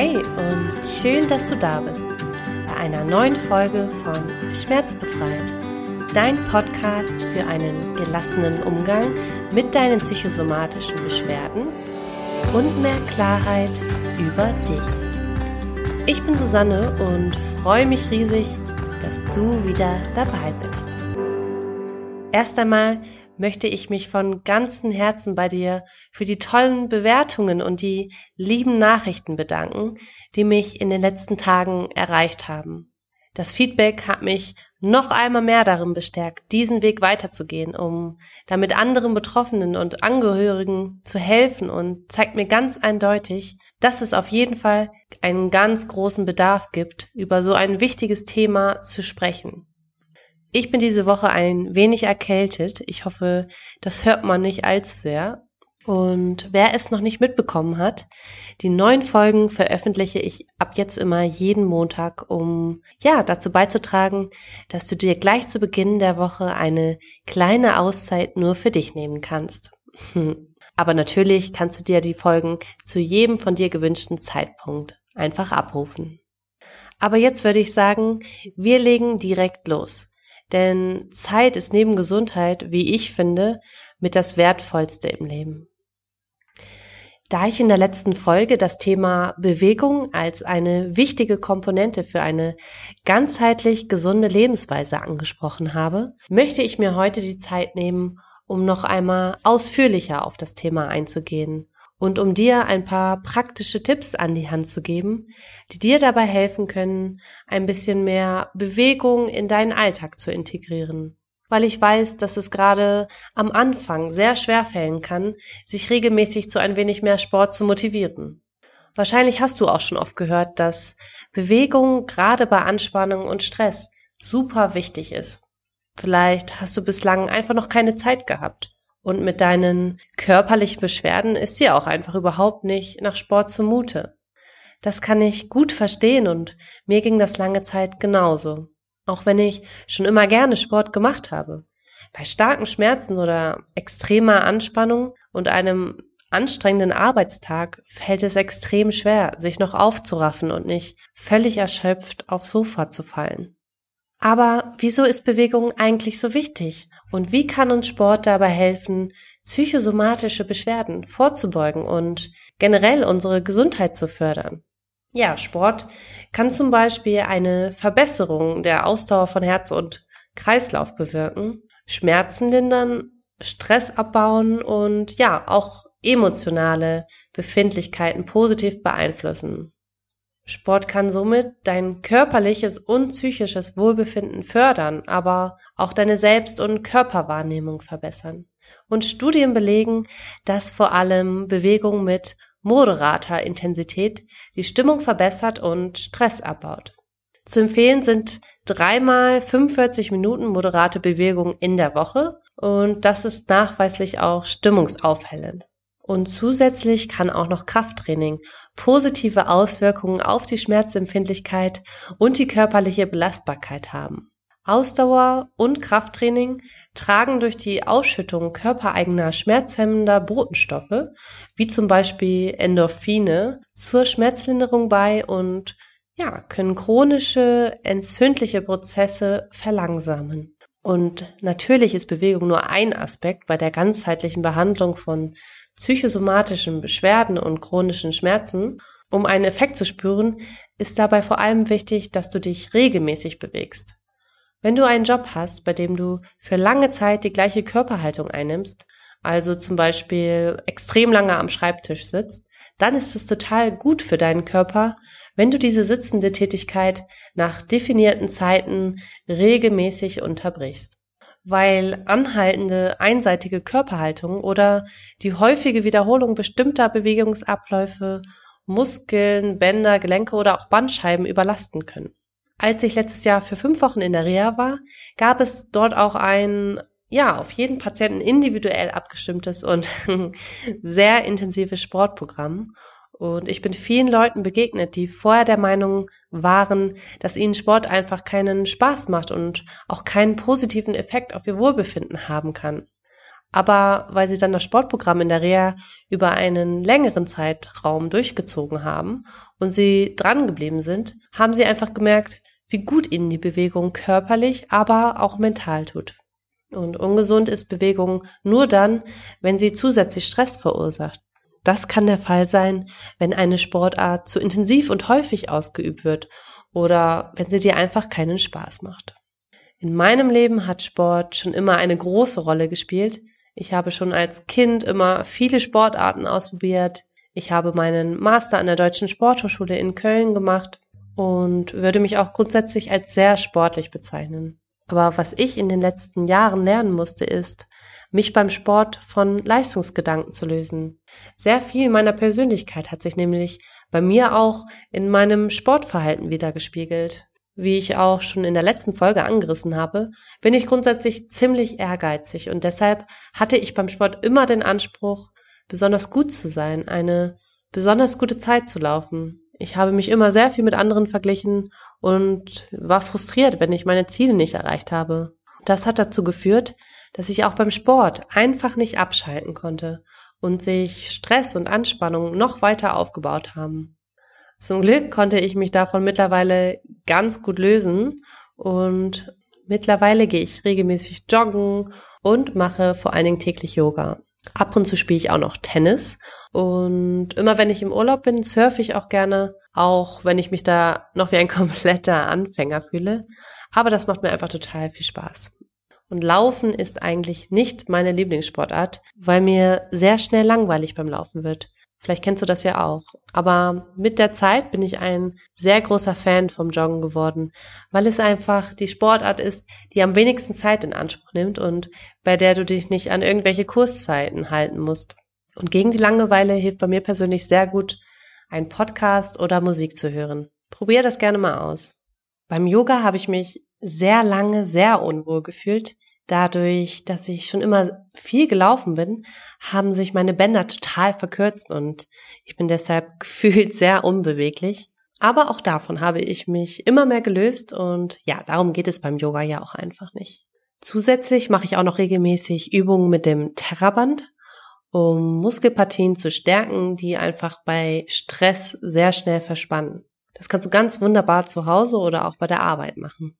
Hey und schön, dass du da bist bei einer neuen Folge von Schmerzbefreit, dein Podcast für einen gelassenen Umgang mit deinen psychosomatischen Beschwerden und mehr Klarheit über dich. Ich bin Susanne und freue mich riesig, dass du wieder dabei bist. Erst einmal möchte ich mich von ganzem Herzen bei dir für die tollen Bewertungen und die lieben Nachrichten bedanken, die mich in den letzten Tagen erreicht haben. Das Feedback hat mich noch einmal mehr darin bestärkt, diesen Weg weiterzugehen, um damit anderen Betroffenen und Angehörigen zu helfen und zeigt mir ganz eindeutig, dass es auf jeden Fall einen ganz großen Bedarf gibt, über so ein wichtiges Thema zu sprechen. Ich bin diese Woche ein wenig erkältet. Ich hoffe, das hört man nicht allzu sehr. Und wer es noch nicht mitbekommen hat, die neuen Folgen veröffentliche ich ab jetzt immer jeden Montag, um ja dazu beizutragen, dass du dir gleich zu Beginn der Woche eine kleine Auszeit nur für dich nehmen kannst. Aber natürlich kannst du dir die Folgen zu jedem von dir gewünschten Zeitpunkt einfach abrufen. Aber jetzt würde ich sagen, wir legen direkt los. Denn Zeit ist neben Gesundheit, wie ich finde, mit das Wertvollste im Leben. Da ich in der letzten Folge das Thema Bewegung als eine wichtige Komponente für eine ganzheitlich gesunde Lebensweise angesprochen habe, möchte ich mir heute die Zeit nehmen, um noch einmal ausführlicher auf das Thema einzugehen und um dir ein paar praktische Tipps an die Hand zu geben, die dir dabei helfen können, ein bisschen mehr Bewegung in deinen Alltag zu integrieren. Weil ich weiß, dass es gerade am Anfang sehr schwer fällen kann, sich regelmäßig zu ein wenig mehr Sport zu motivieren. Wahrscheinlich hast du auch schon oft gehört, dass Bewegung gerade bei Anspannung und Stress super wichtig ist. Vielleicht hast du bislang einfach noch keine Zeit gehabt und mit deinen körperlichen Beschwerden ist dir auch einfach überhaupt nicht nach Sport zumute. Das kann ich gut verstehen und mir ging das lange Zeit genauso. Auch wenn ich schon immer gerne Sport gemacht habe. Bei starken Schmerzen oder extremer Anspannung und einem anstrengenden Arbeitstag fällt es extrem schwer, sich noch aufzuraffen und nicht völlig erschöpft aufs Sofa zu fallen. Aber wieso ist Bewegung eigentlich so wichtig? Und wie kann uns Sport dabei helfen, psychosomatische Beschwerden vorzubeugen und generell unsere Gesundheit zu fördern? Ja, Sport kann zum Beispiel eine Verbesserung der Ausdauer von Herz und Kreislauf bewirken, Schmerzen lindern, Stress abbauen und ja, auch emotionale Befindlichkeiten positiv beeinflussen. Sport kann somit dein körperliches und psychisches Wohlbefinden fördern, aber auch deine Selbst- und Körperwahrnehmung verbessern. Und Studien belegen, dass vor allem Bewegung mit moderater Intensität die Stimmung verbessert und Stress abbaut. Zu empfehlen sind dreimal 45 Minuten moderate Bewegung in der Woche und das ist nachweislich auch stimmungsaufhellend. Und zusätzlich kann auch noch Krafttraining positive Auswirkungen auf die Schmerzempfindlichkeit und die körperliche Belastbarkeit haben. Ausdauer und Krafttraining tragen durch die Ausschüttung körpereigener schmerzhemmender Botenstoffe, wie zum Beispiel Endorphine, zur Schmerzlinderung bei und ja, können chronische entzündliche Prozesse verlangsamen. Und natürlich ist Bewegung nur ein Aspekt bei der ganzheitlichen Behandlung von psychosomatischen Beschwerden und chronischen Schmerzen, um einen Effekt zu spüren, ist dabei vor allem wichtig, dass du dich regelmäßig bewegst. Wenn du einen Job hast, bei dem du für lange Zeit die gleiche Körperhaltung einnimmst, also zum Beispiel extrem lange am Schreibtisch sitzt, dann ist es total gut für deinen Körper, wenn du diese sitzende Tätigkeit nach definierten Zeiten regelmäßig unterbrichst weil anhaltende einseitige Körperhaltung oder die häufige Wiederholung bestimmter Bewegungsabläufe Muskeln, Bänder, Gelenke oder auch Bandscheiben überlasten können. Als ich letztes Jahr für fünf Wochen in der Reha war, gab es dort auch ein, ja, auf jeden Patienten individuell abgestimmtes und sehr intensives Sportprogramm. Und ich bin vielen Leuten begegnet, die vorher der Meinung waren, dass ihnen Sport einfach keinen Spaß macht und auch keinen positiven Effekt auf ihr Wohlbefinden haben kann. Aber weil sie dann das Sportprogramm in der Reha über einen längeren Zeitraum durchgezogen haben und sie dran geblieben sind, haben sie einfach gemerkt, wie gut ihnen die Bewegung körperlich, aber auch mental tut. Und ungesund ist Bewegung nur dann, wenn sie zusätzlich Stress verursacht. Das kann der Fall sein, wenn eine Sportart zu intensiv und häufig ausgeübt wird oder wenn sie dir einfach keinen Spaß macht. In meinem Leben hat Sport schon immer eine große Rolle gespielt. Ich habe schon als Kind immer viele Sportarten ausprobiert. Ich habe meinen Master an der Deutschen Sporthochschule in Köln gemacht und würde mich auch grundsätzlich als sehr sportlich bezeichnen. Aber was ich in den letzten Jahren lernen musste, ist, mich beim Sport von Leistungsgedanken zu lösen. Sehr viel meiner Persönlichkeit hat sich nämlich bei mir auch in meinem Sportverhalten wiedergespiegelt. Wie ich auch schon in der letzten Folge angerissen habe, bin ich grundsätzlich ziemlich ehrgeizig und deshalb hatte ich beim Sport immer den Anspruch, besonders gut zu sein, eine besonders gute Zeit zu laufen. Ich habe mich immer sehr viel mit anderen verglichen und war frustriert, wenn ich meine Ziele nicht erreicht habe. Das hat dazu geführt, dass ich auch beim Sport einfach nicht abschalten konnte und sich Stress und Anspannung noch weiter aufgebaut haben. Zum Glück konnte ich mich davon mittlerweile ganz gut lösen und mittlerweile gehe ich regelmäßig joggen und mache vor allen Dingen täglich Yoga. Ab und zu spiele ich auch noch Tennis und immer wenn ich im Urlaub bin, surfe ich auch gerne, auch wenn ich mich da noch wie ein kompletter Anfänger fühle. Aber das macht mir einfach total viel Spaß. Und Laufen ist eigentlich nicht meine Lieblingssportart, weil mir sehr schnell langweilig beim Laufen wird. Vielleicht kennst du das ja auch. Aber mit der Zeit bin ich ein sehr großer Fan vom Joggen geworden, weil es einfach die Sportart ist, die am wenigsten Zeit in Anspruch nimmt und bei der du dich nicht an irgendwelche Kurszeiten halten musst. Und gegen die Langeweile hilft bei mir persönlich sehr gut, ein Podcast oder Musik zu hören. Probier das gerne mal aus. Beim Yoga habe ich mich sehr lange sehr unwohl gefühlt. Dadurch, dass ich schon immer viel gelaufen bin, haben sich meine Bänder total verkürzt und ich bin deshalb gefühlt sehr unbeweglich. Aber auch davon habe ich mich immer mehr gelöst und ja, darum geht es beim Yoga ja auch einfach nicht. Zusätzlich mache ich auch noch regelmäßig Übungen mit dem Terraband, um Muskelpartien zu stärken, die einfach bei Stress sehr schnell verspannen. Das kannst du ganz wunderbar zu Hause oder auch bei der Arbeit machen.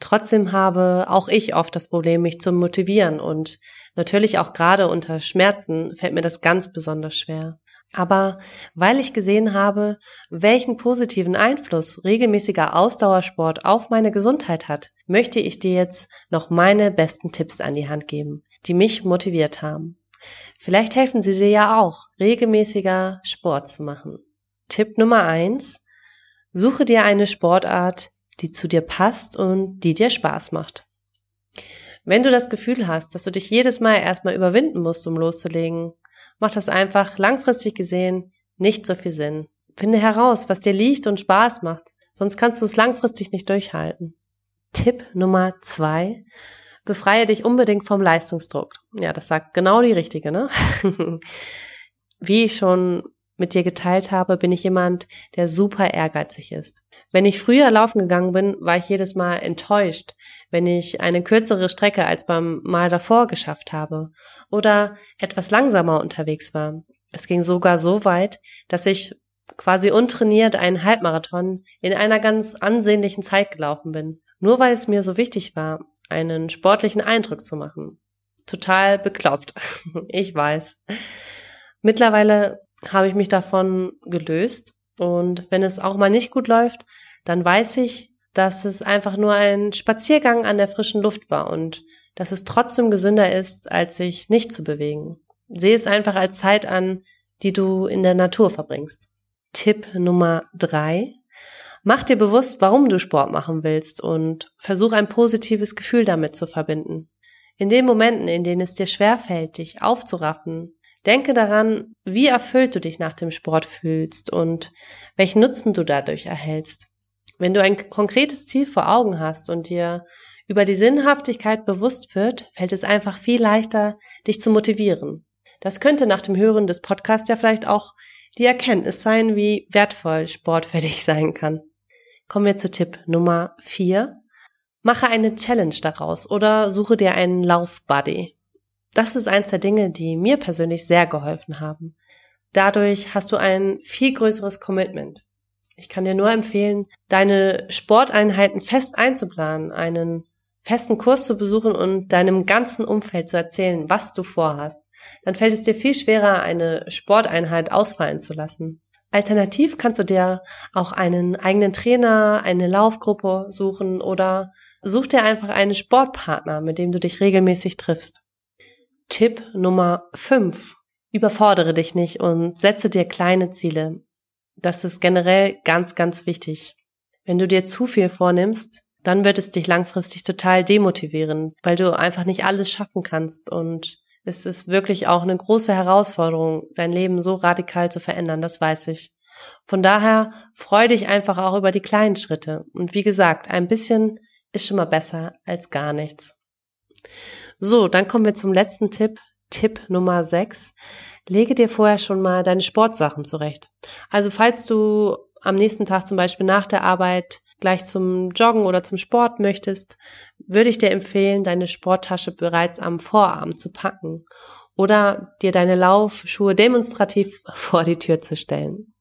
Trotzdem habe auch ich oft das Problem, mich zu motivieren und natürlich auch gerade unter Schmerzen fällt mir das ganz besonders schwer. Aber weil ich gesehen habe, welchen positiven Einfluss regelmäßiger Ausdauersport auf meine Gesundheit hat, möchte ich dir jetzt noch meine besten Tipps an die Hand geben, die mich motiviert haben. Vielleicht helfen sie dir ja auch, regelmäßiger Sport zu machen. Tipp Nummer eins: Suche dir eine Sportart, die zu dir passt und die dir Spaß macht. Wenn du das Gefühl hast, dass du dich jedes Mal erstmal überwinden musst, um loszulegen, macht das einfach langfristig gesehen nicht so viel Sinn. Finde heraus, was dir liegt und Spaß macht, sonst kannst du es langfristig nicht durchhalten. Tipp Nummer zwei. Befreie dich unbedingt vom Leistungsdruck. Ja, das sagt genau die richtige, ne? Wie ich schon mit dir geteilt habe, bin ich jemand, der super ehrgeizig ist. Wenn ich früher laufen gegangen bin, war ich jedes Mal enttäuscht, wenn ich eine kürzere Strecke als beim Mal davor geschafft habe oder etwas langsamer unterwegs war. Es ging sogar so weit, dass ich quasi untrainiert einen Halbmarathon in einer ganz ansehnlichen Zeit gelaufen bin, nur weil es mir so wichtig war, einen sportlichen Eindruck zu machen. Total bekloppt. ich weiß. Mittlerweile habe ich mich davon gelöst und wenn es auch mal nicht gut läuft, dann weiß ich, dass es einfach nur ein Spaziergang an der frischen Luft war und dass es trotzdem gesünder ist, als sich nicht zu bewegen. Sehe es einfach als Zeit an, die du in der Natur verbringst. Tipp Nummer drei. Mach dir bewusst, warum du Sport machen willst und versuch ein positives Gefühl damit zu verbinden. In den Momenten, in denen es dir schwerfällt, dich aufzuraffen, Denke daran, wie erfüllt du dich nach dem Sport fühlst und welchen Nutzen du dadurch erhältst. Wenn du ein konkretes Ziel vor Augen hast und dir über die Sinnhaftigkeit bewusst wird, fällt es einfach viel leichter, dich zu motivieren. Das könnte nach dem Hören des Podcasts ja vielleicht auch die Erkenntnis sein, wie wertvoll Sport für dich sein kann. Kommen wir zu Tipp Nummer 4. Mache eine Challenge daraus oder suche dir einen Laufbuddy. Das ist eins der Dinge, die mir persönlich sehr geholfen haben. Dadurch hast du ein viel größeres Commitment. Ich kann dir nur empfehlen, deine Sporteinheiten fest einzuplanen, einen festen Kurs zu besuchen und deinem ganzen Umfeld zu erzählen, was du vorhast. Dann fällt es dir viel schwerer, eine Sporteinheit ausfallen zu lassen. Alternativ kannst du dir auch einen eigenen Trainer, eine Laufgruppe suchen oder such dir einfach einen Sportpartner, mit dem du dich regelmäßig triffst. Tipp Nummer 5. Überfordere dich nicht und setze dir kleine Ziele. Das ist generell ganz, ganz wichtig. Wenn du dir zu viel vornimmst, dann wird es dich langfristig total demotivieren, weil du einfach nicht alles schaffen kannst und es ist wirklich auch eine große Herausforderung, dein Leben so radikal zu verändern, das weiß ich. Von daher freu dich einfach auch über die kleinen Schritte. Und wie gesagt, ein bisschen ist schon mal besser als gar nichts. So, dann kommen wir zum letzten Tipp. Tipp Nummer 6 lege dir vorher schon mal deine Sportsachen zurecht. Also falls du am nächsten Tag zum Beispiel nach der Arbeit gleich zum Joggen oder zum Sport möchtest, würde ich dir empfehlen, deine Sporttasche bereits am Vorabend zu packen oder dir deine Laufschuhe demonstrativ vor die Tür zu stellen.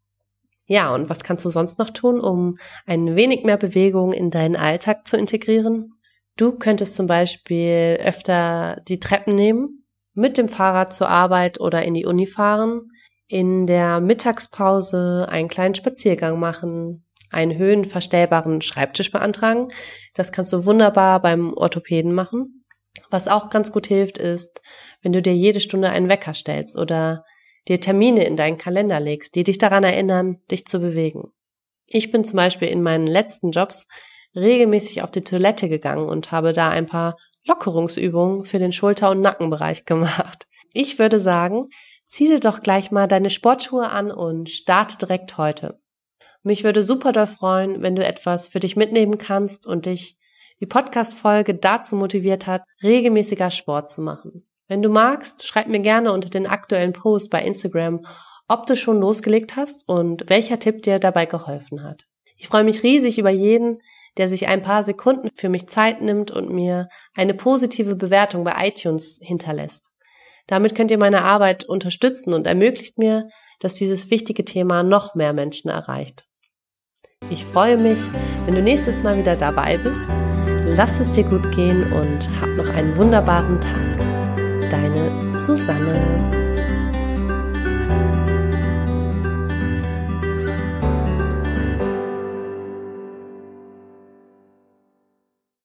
Ja, und was kannst du sonst noch tun, um ein wenig mehr Bewegung in deinen Alltag zu integrieren? Du könntest zum Beispiel öfter die Treppen nehmen mit dem Fahrrad zur Arbeit oder in die Uni fahren, in der Mittagspause einen kleinen Spaziergang machen, einen höhenverstellbaren Schreibtisch beantragen. Das kannst du wunderbar beim Orthopäden machen. Was auch ganz gut hilft, ist, wenn du dir jede Stunde einen Wecker stellst oder dir Termine in deinen Kalender legst, die dich daran erinnern, dich zu bewegen. Ich bin zum Beispiel in meinen letzten Jobs regelmäßig auf die Toilette gegangen und habe da ein paar Lockerungsübungen für den Schulter- und Nackenbereich gemacht. Ich würde sagen, zieh dir doch gleich mal deine Sportschuhe an und starte direkt heute. Mich würde super doll freuen, wenn du etwas für dich mitnehmen kannst und dich die Podcast-Folge dazu motiviert hat, regelmäßiger Sport zu machen. Wenn du magst, schreib mir gerne unter den aktuellen Post bei Instagram, ob du schon losgelegt hast und welcher Tipp dir dabei geholfen hat. Ich freue mich riesig über jeden, der sich ein paar Sekunden für mich Zeit nimmt und mir eine positive Bewertung bei iTunes hinterlässt. Damit könnt ihr meine Arbeit unterstützen und ermöglicht mir, dass dieses wichtige Thema noch mehr Menschen erreicht. Ich freue mich, wenn du nächstes Mal wieder dabei bist. Lass es dir gut gehen und hab noch einen wunderbaren Tag. Deine Susanne.